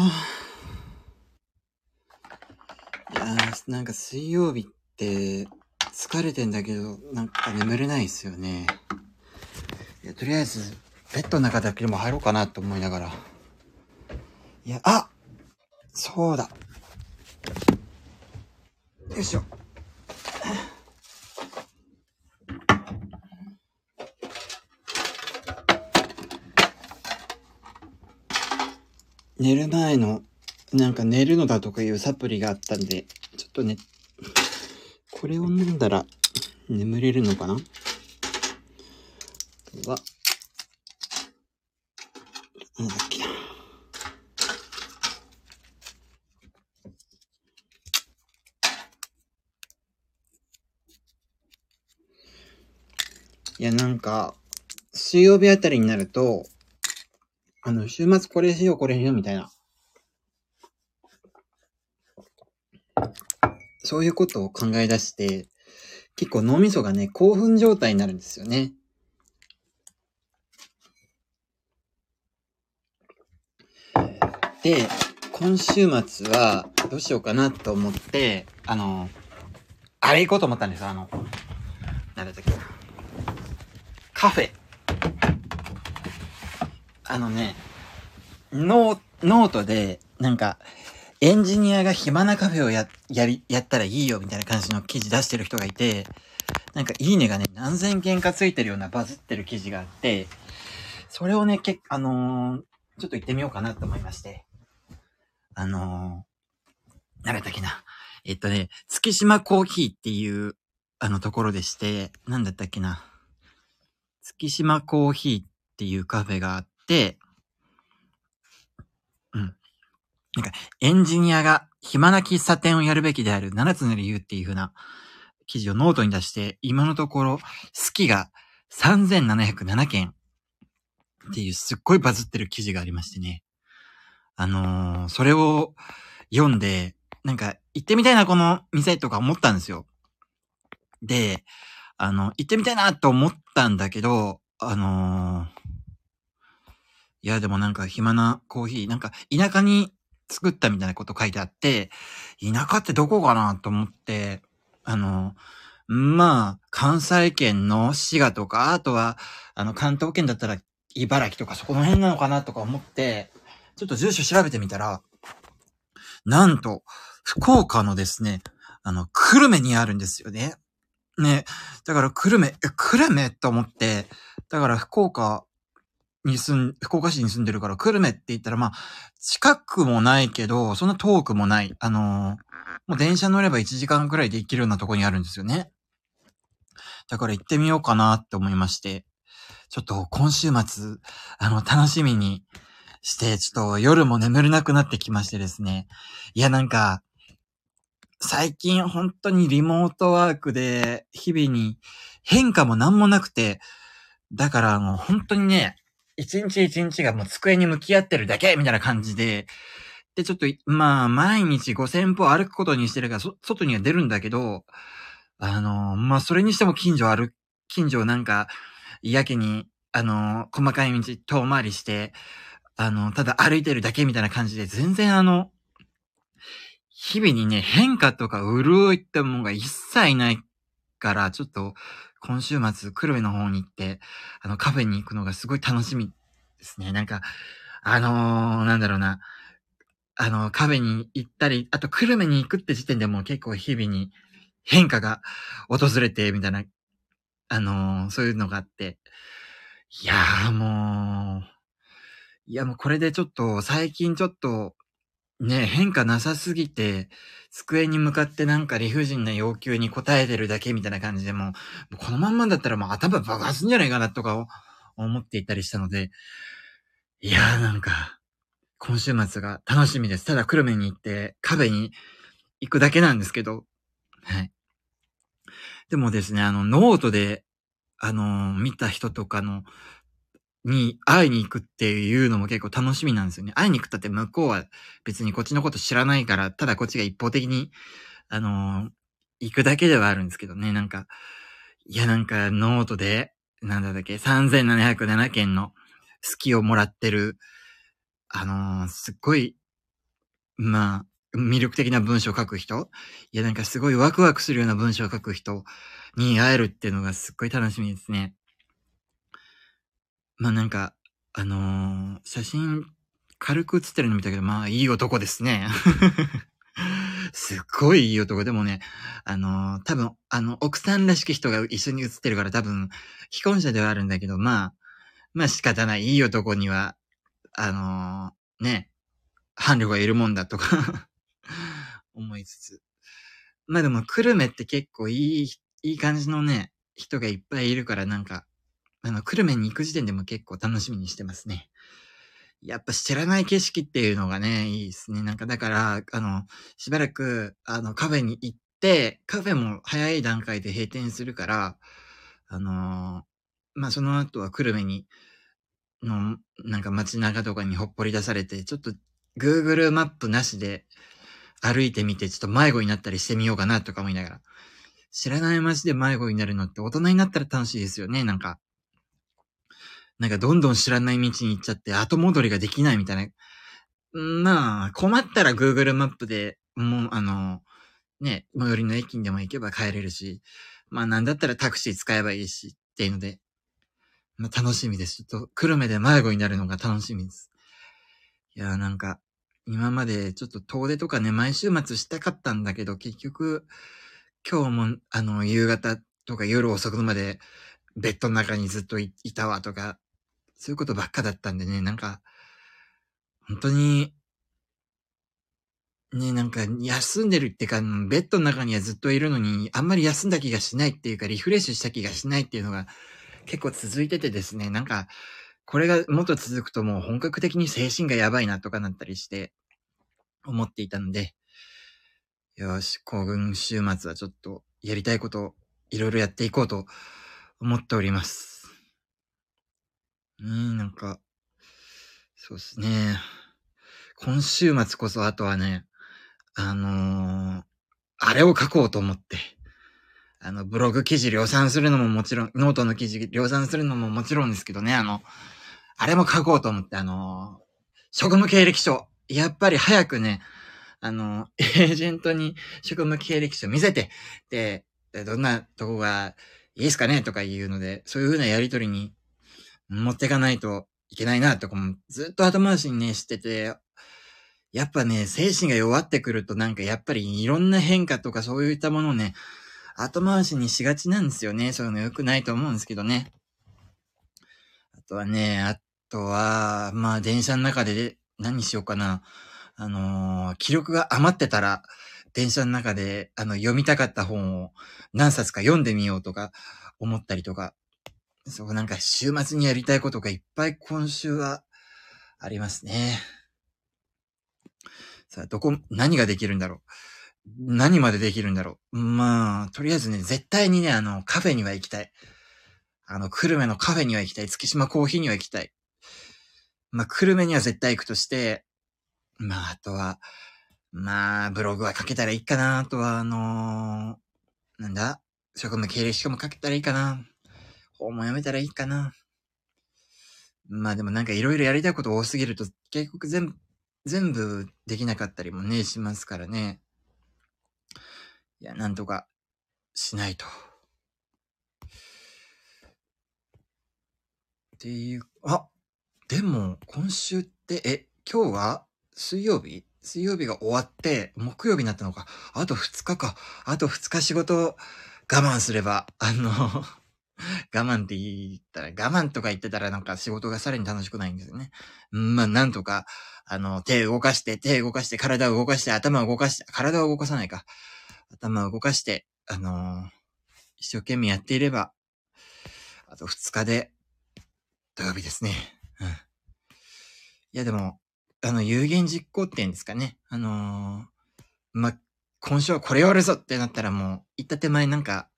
あ いやー、なんか水曜日って疲れてんだけど、なんか眠れないですよね。いや、とりあえず、ベッドの中だけでも入ろうかなと思いながら。いや、あそうだ。よいしょ。寝る前の、なんか寝るのだとかいうサプリがあったんで、ちょっとね、これを飲んだら眠れるのかな？あとは、なんだっけな。いや、なんか、水曜日あたりになると、あの、週末これしよう、これしよう、みたいな。そういうことを考え出して、結構脳みそがね、興奮状態になるんですよね。で、今週末はどうしようかなと思って、あの、あれ行こうと思ったんですあの、なんだったっけ。カフェ。あのね、ノー、ノートで、なんか、エンジニアが暇なカフェをや、やり、やったらいいよみたいな感じの記事出してる人がいて、なんかいいねがね、何千件かついてるようなバズってる記事があって、それをね、けあのーちょっと行ってみようかなと思いまして。あのー、なんだったっけな。えっとね、月島コーヒーっていう、あのところでして、なんだったっけな。月島コーヒーっていうカフェがあっ、うん。なんか、エンジニアが暇な喫茶店をやるべきである7つの理由っていう風な記事をノートに出して、今のところ、好きが3707件っていうすっごいバズってる記事がありましてね。あのーそれを読んで、なんか行ってみたいなこの店とか思ったんですよ。で、あの、行ってみたいなと思ったんだけど、あのーいや、でもなんか暇なコーヒー、なんか田舎に作ったみたいなこと書いてあって、田舎ってどこかなと思って、あの、まあ、関西圏の滋賀とか、あとは、あの、関東圏だったら茨城とかそこの辺なのかなとか思って、ちょっと住所調べてみたら、なんと、福岡のですね、あの、久留米にあるんですよね。ね。だから久留米、え、久留米と思って、だから福岡に住ん、福岡市に住んでるから久留米って言ったらまあ、近くもないけど、そんな遠くもない。あのーもう電車乗れば1時間くらいで行けるようなとこにあるんですよね。だから行ってみようかなって思いまして、ちょっと今週末、あの、楽しみにして、ちょっと夜も眠れなくなってきましてですね。いや、なんか、最近本当にリモートワークで日々に変化も何もなくて、だからもう本当にね、一日一日がもう机に向き合ってるだけみたいな感じで、で、ちょっと、まあ、毎日5000歩歩くことにしてるから、そ外には出るんだけど、あの、まあ、それにしても近所歩、近所なんか、やけに、あの、細かい道遠回りして、あの、ただ歩いてるだけみたいな感じで、全然あの、日々にね、変化とか潤いってものが一切ないから、ちょっと、今週末、久留米の方に行って、あの、カフェに行くのがすごい楽しみですね。なんか、あのーなんだろうな、あの、カフェに行ったり、あと、久留米に行くって時点でもう結構日々に変化が訪れて、みたいな、あのーそういうのがあって、いやーもう、いやもうこれでちょっと、最近ちょっと、ね、変化なさすぎて、机に向かってなんか理不尽な要求に応えてるだけみたいな感じでも、このまんまだったらもう頭爆発すんじゃないかなとかを思っていたりしたので、いやーなんか、今週末が楽しみです。ただ、久留米に行って、カフェに行くだけなんですけど、はい。でもですね、あの、ノートで、あのー見た人とかの、に会いに行くっていうのも結構楽しみなんですよね。会いに行くったって向こうは別にこっちのこと知らないから、ただこっちが一方的に、あのー行くだけではあるんですけどね、なんか、いやなんかノートで、なんだっけ、3707件の好きをもらってる、あのーすっごいまあ、魅力的な文章を書く人いや、なんかすごいワクワクするような文章を書く人に会えるっていうのがすっごい楽しみですね。まあなんか、あのー、写真軽く写ってるの見たけど、まあいい男ですね。すっごいいい男。でもね、あのー、多分、あの、奥さんらしき人が一緒に写ってるから多分、既婚者ではあるんだけど、まあ、まあ仕方ない。いい男には、あのー、ね、伴侶がいるもんだとか 思いつつ。まあでも、久留米って結構いい、いい感じのね、人がいっぱいいるからなんか、あの、久留米に行く時点でも結構楽しみにしてますね。やっぱ知らない景色っていうのがね、いいですね。なんかだから、あの、しばらく、あの、カフェに行って、カフェも早い段階で閉店するから、あのまあ、その後は久留米に、の、なんか街中とかにほっぽり出されて、ちょっと Google マップなしで歩いてみて、ちょっと迷子になったりしてみようかなとか思いながら。知らない街で迷子になるのって大人になったら楽しいですよね、なんか。なんかどんどん知らない道に行っちゃって後戻りができないみたいな。まあ、困ったら Google マップでもう、あの、ね、最寄りの駅にでも行けば帰れるし、まあなんだったらタクシー使えばいいしっていうので、まあ楽しみです。ちょっと、久留米で迷子になるのが楽しみです。いやなんか、今までちょっと遠出とかね、毎週末したかったんだけど、結局、今日も、あの、夕方とか夜遅くまでベッドの中にずっといたわとか、そういうことばっかだったんでね、なんか、本当に、ね、なんか、休んでるってか、ベッドの中にはずっといるのに、あんまり休んだ気がしないっていうか、リフレッシュした気がしないっていうのが結構続いててですね、なんか、これがもっと続くともう本格的に精神がやばいなとかなったりして、思っていたので、よし、行軍週末はちょっとやりたいこといろいろやっていこうと思っております。うん、なんか、そうですね。今週末こそあとはね、あのー、あれを書こうと思って、あの、ブログ記事量産するのももちろん、ノートの記事量産するのももちろんですけどね、あの、あれも書こうと思って、あのー、職務経歴書。やっぱり早くね、あの、エージェントに職務経歴書見せて、で、どんなとこがいいですかねとか言うので、そういう風なやりとりに持ってかないといけないなとかもずっと後回しにね、してて、やっぱね、精神が弱ってくるとなんかやっぱりいろんな変化とかそういったものをね、後回しにしがちなんですよね。そういうの良くないと思うんですけどね。あとはね、あとは、まあ電車の中で何しようかな。あのー、記録が余ってたら、電車の中で、あの、読みたかった本を何冊か読んでみようとか思ったりとかそう、なんか週末にやりたいことがいっぱい今週はありますね。さあ、どこ、何ができるんだろう。何までできるんだろう。まあ、とりあえずね、絶対にね、あの、カフェには行きたい。あの、久留米のカフェには行きたい。月島コーヒーには行きたい。まあ、久留米には絶対行くとして、まあ、あとは、まあ、ブログは書けたらいいかな。あとは、あのー、なんだ？職務経歴書も書けたらいいかな。方もやめたらいいかな。まあでもなんかいろいろやりたいこと多すぎると結局全部、全部できなかったりもね、しますからね。いや、なんとかしないと。っていう、あ、でも今週って、え、今日は水曜日？水曜日が終わって、木曜日になったのか。あと2日か。あと2日仕事我慢すれば、あの 我慢って言ったら、我慢とか言ってたらなんか仕事がさらに楽しくないんですよね。まあ、なんとか、あの、手動かして、手動かして、体を動かして、頭を動かして、体を動かさないか。頭を動かして、あのー、一生懸命やっていれば、あと二日で、土曜日ですね。うん。いや、でも、あの、有言実行って言うんですかね。あのー、ま今週はこれやるぞってなったらもう、行った手前なんか、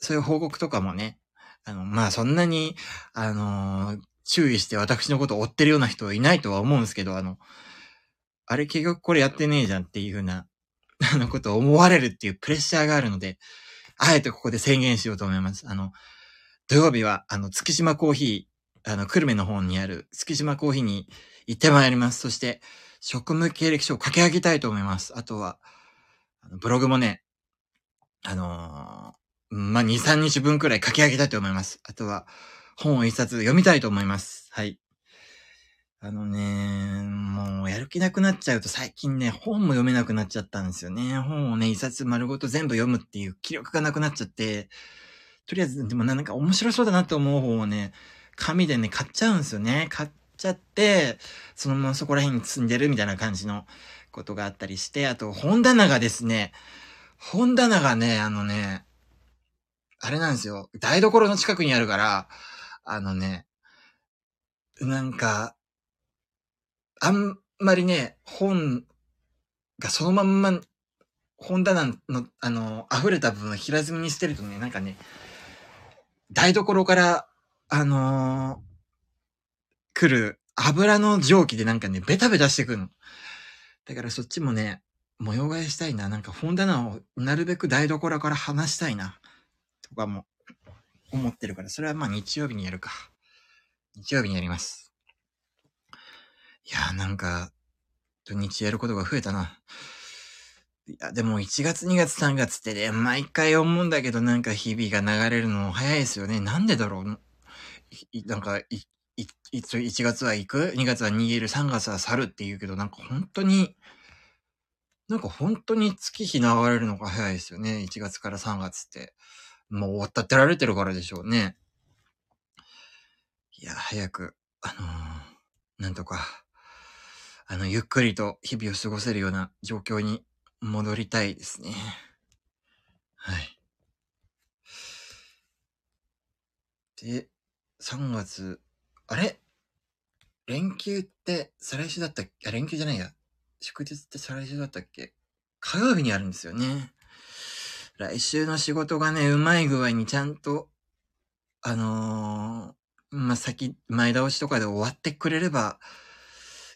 そういう報告とかもね、あの、まあそんなに、あのー、注意して私のことを追ってるような人はいないとは思うんですけど、あの、あれ結局これやってねえじゃんっていうふうな、あのことを思われるっていうプレッシャーがあるので、あえてここで宣言しようと思います。あの、土曜日は、あの、月島コーヒー、あの、久留米の方にある月島コーヒーに行ってまいります。そして、職務経歴書を書き上げたいと思います。あとは、あのブログもね、あのー、まあ、2、3日分くらい書き上げたいと思います。あとは、本を一冊読みたいと思います。はい。あのね、もうやる気なくなっちゃうと最近ね、本も読めなくなっちゃったんですよね。本をね、一冊丸ごと全部読むっていう気力がなくなっちゃって、とりあえず、でもなんか面白そうだなって思う本をね、紙でね、買っちゃうんですよね。買っちゃって、そのままそこら辺に積んでるみたいな感じのことがあったりして、あと本棚がですね、本棚がね、あのね、あれなんですよ。台所の近くにあるから、あのね、なんか、あんまりね、本がそのまんま、本棚の、あの、溢れた部分を平積みにしてるとね、なんかね、台所から、あのー、来る油の蒸気でなんかね、ベタベタしてくるの。だからそっちもね、模様替えしたいな。なんか本棚をなるべく台所から離したいな。とかも思ってるから、それはまあ日曜日にやるか。日曜日にやります。いやーなんか、土日やることが増えたな。いや、でも1月2月3月ってね、毎回思うんだけどなんか日々が流れるの早いですよね。なんでだろう？なんか、い、い、1月は行く ?2 月は逃げる ?3 月は去るって言うけど、なんか本当に、なんか本当に月日流れるのが早いですよね。1月から3月って。もう終わったってられてるからでしょうね。いや、早く、あのー、なんとか、あの、ゆっくりと日々を過ごせるような状況に戻りたいですね。はい。で、3月、あれ？連休って再来週だったっけ？あ、連休じゃないや。祝日って再来週だったっけ？火曜日にあるんですよね。来週の仕事がね、うまい具合にちゃんと、あのー、まあ、先、前倒しとかで終わってくれれば、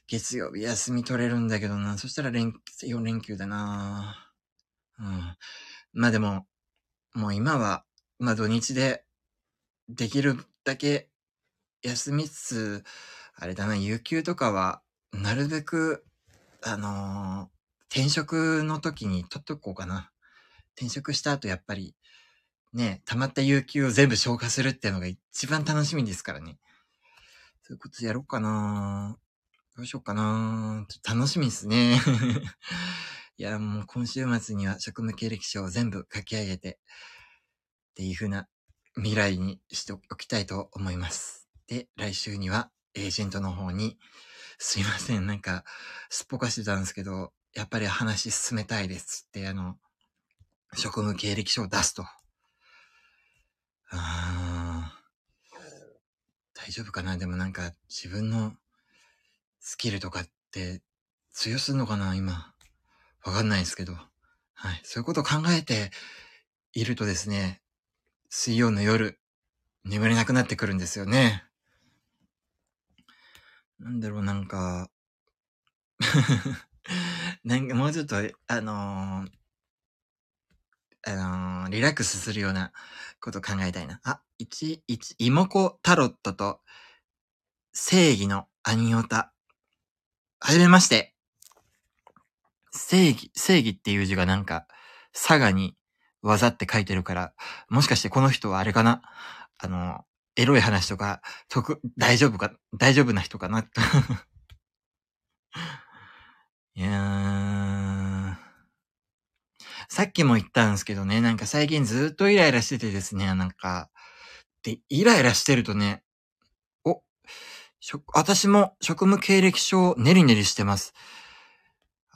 月曜日休み取れるんだけどな。そしたら連、4連休だな。うん。まあでも、もう今は、まあ土日で、できるだけ休みつつ、あれだな、有給とかは、なるべくあのー、転職の時に取っとこうかな。転職した後やっぱり、ね、溜まった有給を全部消化するっていうのが一番楽しみですからね。そういうことやろうかなどうしようかなちょっと楽しみですね。いや、もう今週末には職務経歴書を全部書き上げて、っていう風な未来にしておきたいと思います。で、来週にはエージェントの方にすいません、なんか、すっぽかしてたんですけど、やっぱり話進めたいですって、あの、職務経歴書を出すと。あ大丈夫かな？でもなんか、自分のスキルとかって強すんのかな？今。わかんないですけど。はい。そういうことを考えているとですね、水曜の夜、眠れなくなってくるんですよね。なんだろう、なんか なんかもうちょっと、あのー、あのー、リラックスするようなこと考えたいな。あ、一、一、妹子タロットと正義のアニオタ。はじめまして。正義、正義っていう字がなんか、佐賀に技って書いてるから、もしかしてこの人はあれかな？あの、エロい話とか、得、大丈夫か、大丈夫な人かな？いやー。さっきも言ったんですけどね、なんか最近ずっとイライラしててですね、なんか、で、イライラしてるとね、お、私も職務経歴書をネリネリしてます。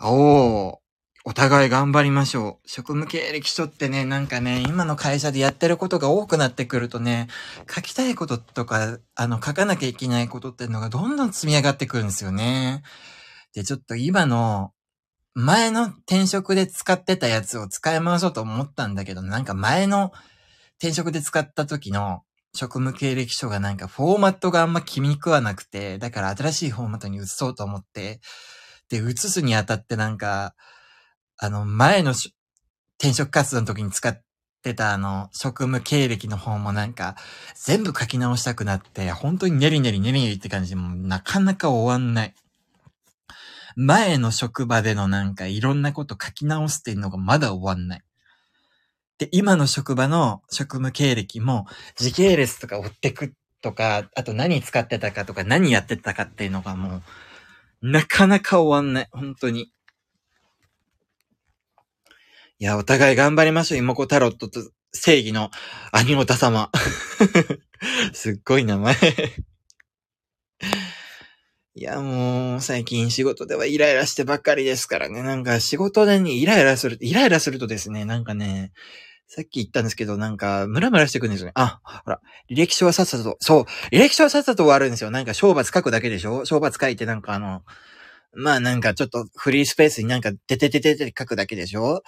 おー、お互い頑張りましょう。職務経歴書ってね、なんかね、今の会社でやってることが多くなってくるとね、書きたいこととか、あの、書かなきゃいけないことっていうのがどんどん積み上がってくるんですよね。で、ちょっと今の、前の転職で使ってたやつを使い回そうと思ったんだけど、なんか前の転職で使った時の職務経歴書がなんかフォーマットがあんま気に食わなくて、だから新しいフォーマットに移そうと思って、で、移すにあたってなんか、あの、前の転職活動の時に使ってたあの、職務経歴の方もなんか、全部書き直したくなって、本当にネリネリネリネリって感じで、もなかなか終わんない。前の職場でのなんかいろんなこと書き直してんのがまだ終わんない。で、今の職場の職務経歴も時系列とか追ってくとか、あと何使ってたかとか何やってたかっていうのがもう、なかなか終わんない。本当に。いや、お互い頑張りましょう。妹子タロットと正義の兄オタ様。すっごい名前いや、もう、最近仕事ではイライラしてばっかりですからね。なんか仕事でね、イライラする、イライラするとですね、なんかね、さっき言ったんですけど、なんか、ムラムラしてくるんですよね。あ、ほら、履歴書はさっさと、そう、履歴書はさっさと終わるんですよ。なんか、賞罰書くだけでしょ？賞罰書いてなんかあの、まあなんかちょっとフリースペースになんか、ててててて書くだけでしょ？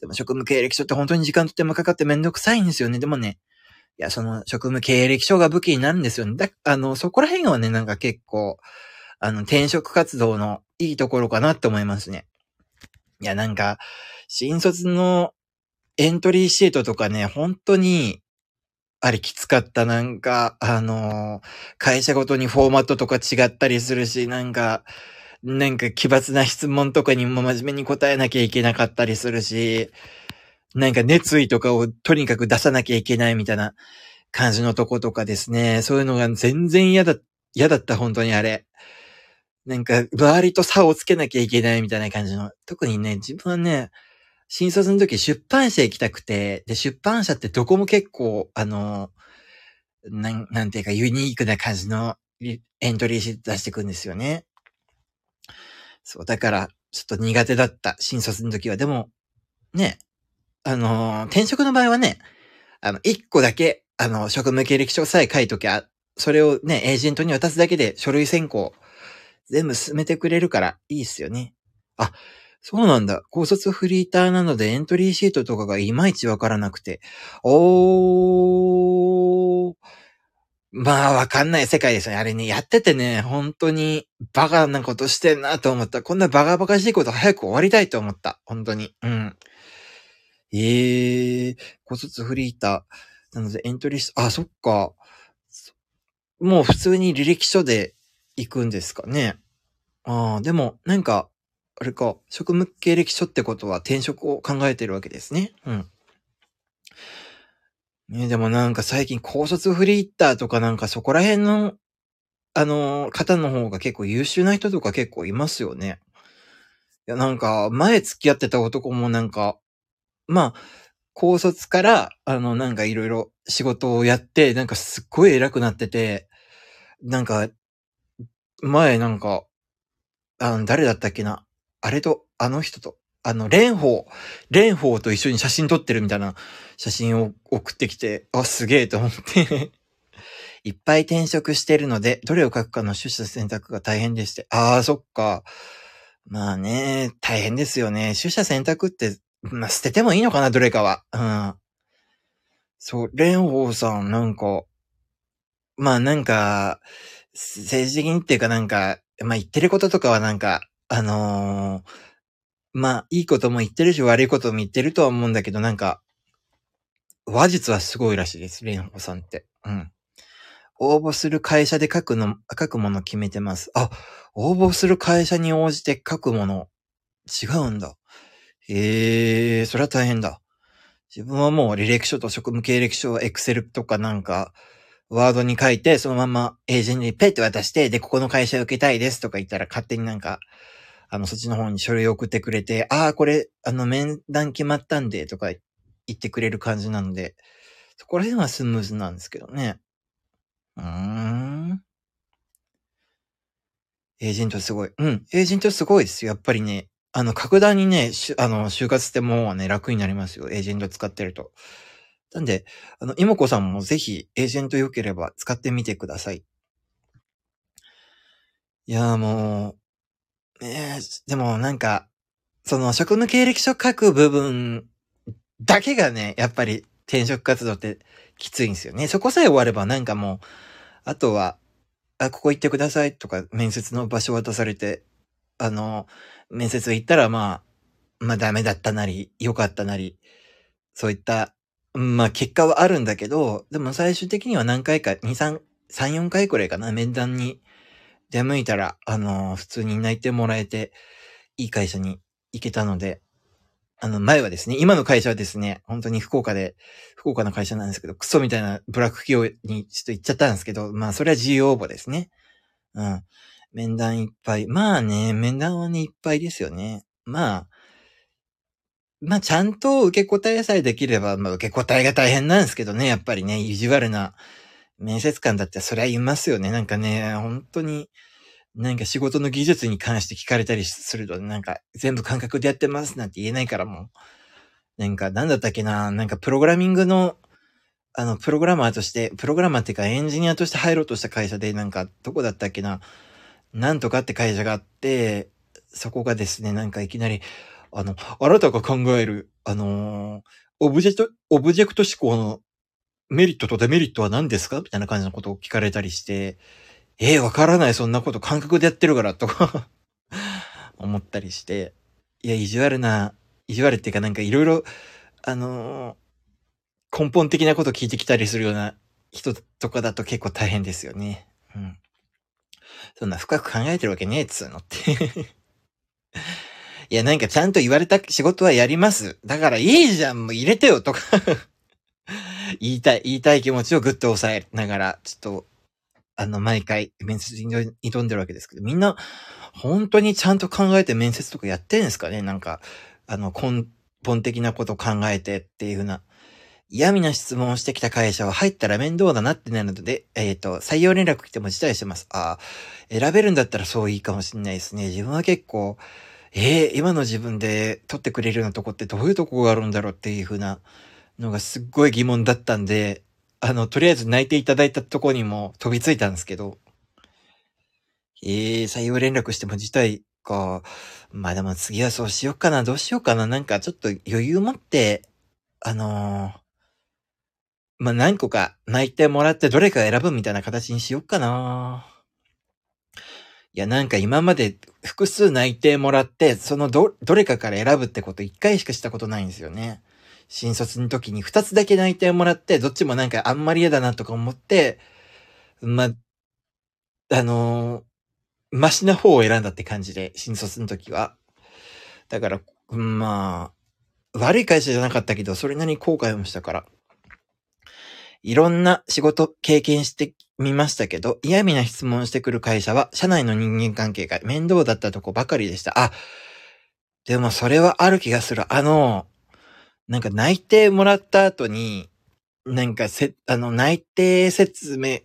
でも職務経歴書って本当に時間とてもかかってめんどくさいんですよね。でもね、いや、その職務経歴書が武器になるんですよね。だ、あの、そこら辺はね、なんか結構、あの、転職活動のいいところかなって思いますね。いや、なんか、新卒のエントリーシートとかね、本当に、あれきつかった。なんか、あの会社ごとにフォーマットとか違ったりするし、なんか、なんか奇抜な質問とかにも真面目に答えなきゃいけなかったりするし、なんか熱意とかをとにかく出さなきゃいけないみたいな感じのとことかですね。そういうのが全然嫌だ、嫌だった、本当にあれ。なんか、周りと差をつけなきゃいけないみたいな感じの。特にね、自分はね、新卒の時出版社行きたくて、で、出版社ってどこも結構、あの、なん、なんていうかユニークな感じのエントリーシート出してくんですよね。そう、だから、ちょっと苦手だった、新卒の時は。でも、ね、あの、転職の場合はね、あの、一個だけ、あの、職務経歴書さえ書いときゃ、それをね、エージェントに渡すだけで書類選考、全部進めてくれるからいいっすよね。あ、そうなんだ。高卒フリーターなのでエントリーシートとかがいまいちわからなくて。おー。まあ、わかんない世界ですね。あれね、やっててね、本当にバカなことしてんなと思った。こんなバカバカしいこと早く終わりたいと思った。本当に。うん。ええー、高卒フリーター。なのでエントリーし、あ、そっか。もう普通に履歴書で行くんですかね。ああ、でも、なんか、あれか、職務経歴書ってことは転職を考えてるわけですね。うん。ねでもなんか最近高卒フリーターとかなんかそこら辺の、あのー、方の方が結構優秀な人とか結構いますよね。いやなんか前付き合ってた男もなんか、まあ、高卒から、あの、なんかいろいろ仕事をやって、なんかすっごい偉くなってて、なんか、前なんか、あの、誰だったっけな？あれと、あの人と、あの、蓮舫、蓮舫と一緒に写真撮ってるみたいな写真を送ってきて、あ、すげえと思って いっぱい転職してるので、どれを書くかの出社選択が大変でして。ああ、そっか。まあね、大変ですよね。出社選択って、まあ捨ててもいいのかな、どれかは。うん。そう、蓮舫さん、なんか、まあなんか、政治的にっていうかなんか、まあ言ってることとかはなんか、あのー、まあ、いいことも言ってるし、悪いことも言ってるとは思うんだけど、なんか、話術はすごいらしいです、レンホさんって。うん。応募する会社で書くの、書くもの決めてます。あ、応募する会社に応じて書くもの、違うんだ。へえ、それは大変だ。自分はもう履歴書と職務経歴書、エクセルとかなんか、ワードに書いて、そのままエージェントにペッて渡して、で、ここの会社受けたいですとか言ったら勝手になんか、あの、そっちの方に書類送ってくれて、ああ、これ、あの、面談決まったんで、とか言ってくれる感じなので、そこら辺はスムーズなんですけどね。うーん。エージェントすごい。うん。エージェントすごいですよ。やっぱりね、あの、格段にね、あの、就活ってもうね、楽になりますよ。エージェント使ってると。なんで、あの、妹子さんもぜひ、エージェント良ければ使ってみてください。いやもう、えー、でもなんか、その職務経歴書書く部分だけがね、やっぱり転職活動ってきついんですよね。そこさえ終わればなんかもう、あとは、あ、ここ行ってくださいとか面接の場所渡されて、あの、面接行ったらまあ、まあダメだったなり、良かったなり、そういったまあ結果はあるんだけど、でも最終的には何回か、2、3、3、4回くらいかな、面談に出向いたら、あの、普通に泣いてもらえて、いい会社に行けたので、あの、前はですね、今の会社はですね、本当に福岡で、福岡の会社なんですけど、クソみたいなブラック企業にちょっと行っちゃったんですけど、まあ、それは自由応募ですね。うん。面談いっぱい。まあね、面談はね、いっぱいですよね。まあ、まあ、ちゃんと受け答えさえできれば、まあ、受け答えが大変なんですけどね、やっぱりね、意地悪な面接官だってそりゃ言いますよね。なんかね、本当に、なんか仕事の技術に関して聞かれたりすると、なんか全部感覚でやってますなんて言えないからもう、なんかなんだったっけな、なんかプログラミングの、あの、プログラマーとして、プログラマーっていうかエンジニアとして入ろうとした会社で、なんかどこだったっけな、なんとかって会社があって、そこがですね、なんかいきなり、あの、あなたが考える、あのー、オブジェクト、オブジェクト指向のメリットとデメリットは何ですか？みたいな感じのことを聞かれたりして、ええー、わからない、そんなこと感覚でやってるから、とか 思ったりして、いや、意地悪な、意地悪っていうかなんかいろいろ、あのー、根本的なこと聞いてきたりするような人とかだと結構大変ですよね。うん。そんな深く考えてるわけねえっつうのっていや、なんかちゃんと言われた仕事はやります。だからいいじゃん、もう入れてよとか 言いたい、言いたい気持ちをぐっと抑えながら、ちょっと、あの、毎回面接に挑んでるわけですけど、みんな、本当にちゃんと考えて面接とかやってるんですかね？なんか、あの、根本的なこと考えてっていうふうな。嫌味な質問をしてきた会社は入ったら面倒だなってなるので、えっ、ー、と、採用連絡来ても辞退してます。ああ、選べるんだったらそういいかもしれないですね。自分は結構、えー、今の自分で取ってくれるようなとこってどういうとこがあるんだろうっていう風なのがすっごい疑問だったんで、あの、とりあえず泣いていただいたとこにも飛びついたんですけど、えー、採用連絡しても辞退か。まあでも次はそうしようかな、どうしようかな。なんかちょっと余裕持って、あのー、まあ何個か泣いてもらってどれか選ぶみたいな形にしようかな。いや、なんか今まで複数内定もらって、そのど、どれかから選ぶってこと一回しかしたことないんですよね。新卒の時に二つだけ内定もらって、どっちもなんかあんまり嫌だなとか思って、ま、あのー、マシな方を選んだって感じで、新卒の時は。だから、まあ、悪い会社じゃなかったけど、それなりに後悔もしたから。いろんな仕事経験してみましたけど、嫌味な質問してくる会社は、社内の人間関係が面倒だったとこばかりでした。あ、でもそれはある気がする。あの、なんか内定もらった後に、なんかせ、あの、内定説明、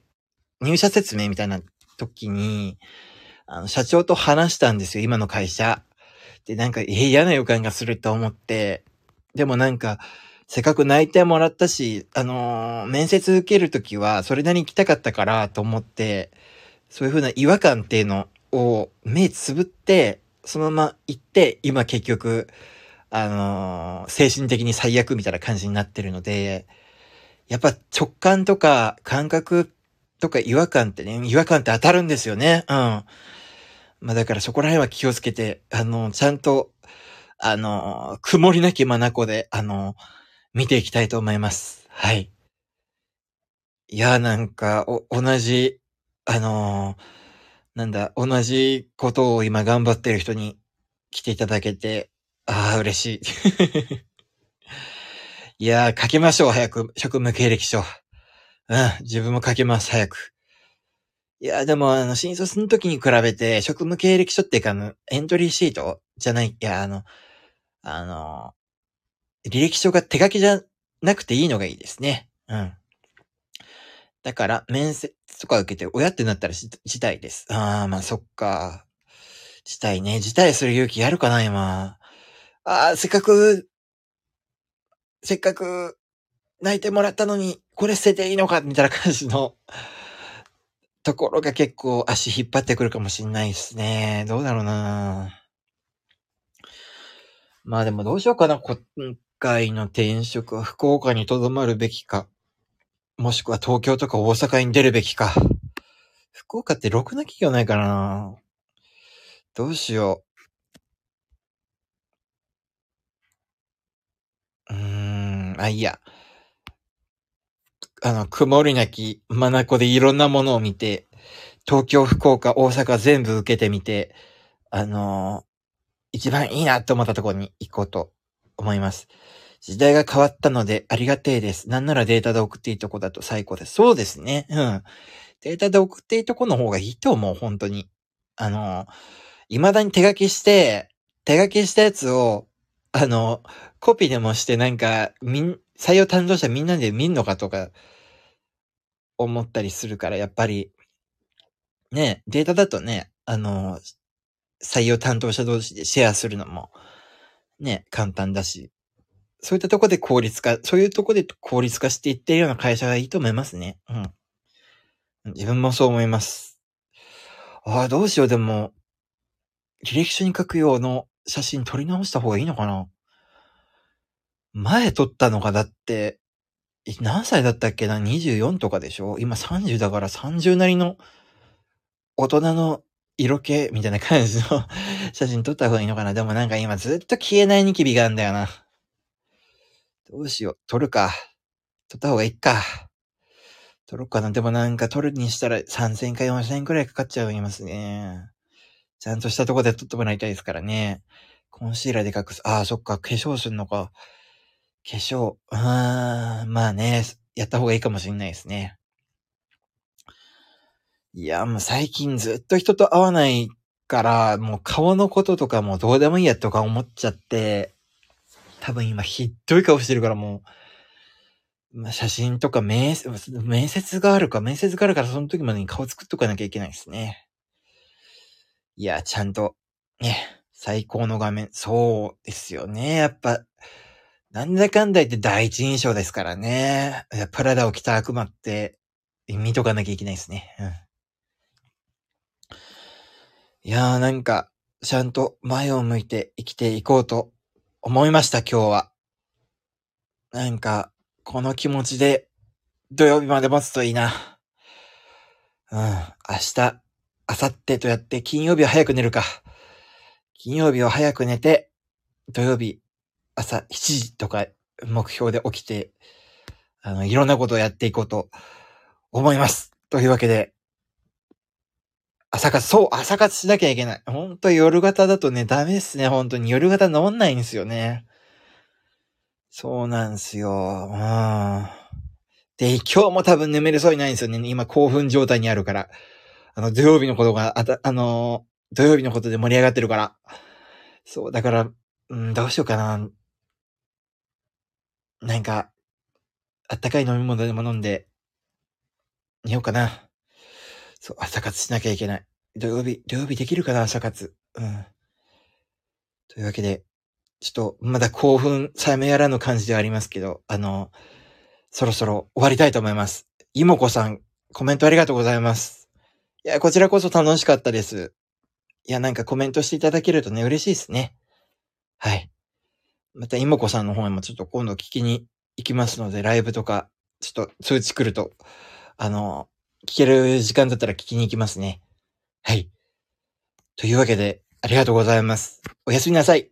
入社説明みたいな時に、あの、社長と話したんですよ、今の会社。で、なんか、嫌な予感がすると思って、でもなんか、せっかく内定もらったし、あのー、面接受けるときはそれなりに来たかったからと思って、そういう風な違和感っていうのを目つぶって、そのまま行って、今結局、あのー、精神的に最悪みたいな感じになってるので、やっぱ直感とか感覚とか違和感ってね、違和感って当たるんですよね。うん。まあだからそこら辺は気をつけて、あのー、ちゃんと、あのー、曇りなき眼で、あの見ていきたいと思います。はい。いや、なんか、お、同じ、あのー、なんだ、同じことを今頑張ってる人に来ていただけて、ああ、嬉しい。いやー、書きましょう、早く。職務経歴書。うん、自分も書きます、早く。いや、でも、あの、新卒の時に比べて、職務経歴書っていうか、あの、エントリーシートじゃない、いや、あの、あの、履歴書が手書きじゃなくていいのがいいですね。うん。だから、面接とか受けて親ってなったら辞退です。ああ、まあそっか。辞退ね。辞退する勇気あるかな、今。ああ、せっかく、せっかく泣いてもらったのに、これ捨てていいのかみたいな感じのところが結構足引っ張ってくるかもしんないですね。どうだろうな。まあでもどうしようかな。今回の転職は福岡に留まるべきか。もしくは東京とか大阪に出るべきか。福岡ってろくな企業ないかな。どうしよう。うーん、あ、いいや。あの、曇りなき眼でいろんなものを見て、東京、福岡、大阪全部受けてみて、あのー、一番いいなと思ったところに行こうと思います。時代が変わったのでありがてえです。なんならデータで送っていいとこだと最高です。そうですね。うん。データで送っていいとこの方がいいと思う、本当に。あの、未だに手書きして、手書きしたやつを、あの、コピーでもしてなんか、みん、採用担当者みんなで見んのかとか、思ったりするから、やっぱり、ね、データだとね、あの、採用担当者同士でシェアするのも、ね、簡単だし、そういったとこで効率化、そういうとこで効率化していってるような会社がいいと思いますね。うん。自分もそう思います。ああ、どうしよう、でも、履歴書に書く用の写真撮り直した方がいいのかな前撮ったのがだって、何歳だったっけな ?24 とかでしょ？今30だから30なりの大人の色気みたいな感じの 写真撮った方がいいのかなでもなんか今ずっと消えないニキビがあるんだよな。どうしよう。撮るか。撮った方がいいか。撮ろうかな。でもなんか撮るにしたら3000か4000くらいかかっちゃいますね。ちゃんとしたとこで撮ってもらいたいですからね。コンシーラーで隠す。ああ、そっか。化粧すんのか。化粧。うー。まあね。やった方がいいかもしれないですね。いや、もう最近ずっと人と会わないから、もう顔のこととかもどうでもいいやとか思っちゃって、多分今ひどい顔してるからもう、まあ、写真とか面接、面接があるか、面接があるからその時までに顔作っとかなきゃいけないですね。いや、ちゃんと、ね、最高の画面、そうですよね。やっぱ、なんだかんだ言って第一印象ですからね。プラダを着た悪魔って、見とかなきゃいけないですね。うん。いやーなんか、ちゃんと前を向いて生きていこうと思いました、今日は。なんか、この気持ちで土曜日まで持つといいな。うん、明日、明後日とやって金曜日は早く寝るか。金曜日は早く寝て、土曜日朝7時とか目標で起きて、あの、いろんなことをやっていこうと思います。というわけで、朝活、そう、朝活しなきゃいけない。ほんと夜型だとね、ダメっすね、本当に。夜型治んないんですよね。そうなんですよ。うん。で、今日も多分眠れそうにないんですよね。今興奮状態にあるから。あの、土曜日のことが、あた、あの土曜日のことで盛り上がってるから。そう、だから、うん、どうしようかな。なんか、あったかい飲み物でも飲んで、寝ようかな。そう、朝活しなきゃいけない。土曜日、土曜日できるかな、朝活。うん。というわけで、ちょっと、まだ興奮さめやらぬ感じではありますけど、あの、そろそろ終わりたいと思います。いもこさん、コメントありがとうございます。いや、こちらこそ楽しかったです。いや、なんかコメントしていただけるとね、嬉しいですね。はい。また、いもこさんの方にもちょっと今度聞きに行きますので、ライブとか、ちょっと通知来ると、あの、聞ける時間だったら聞きに行きますね。はい。というわけで、ありがとうございます。おやすみなさい。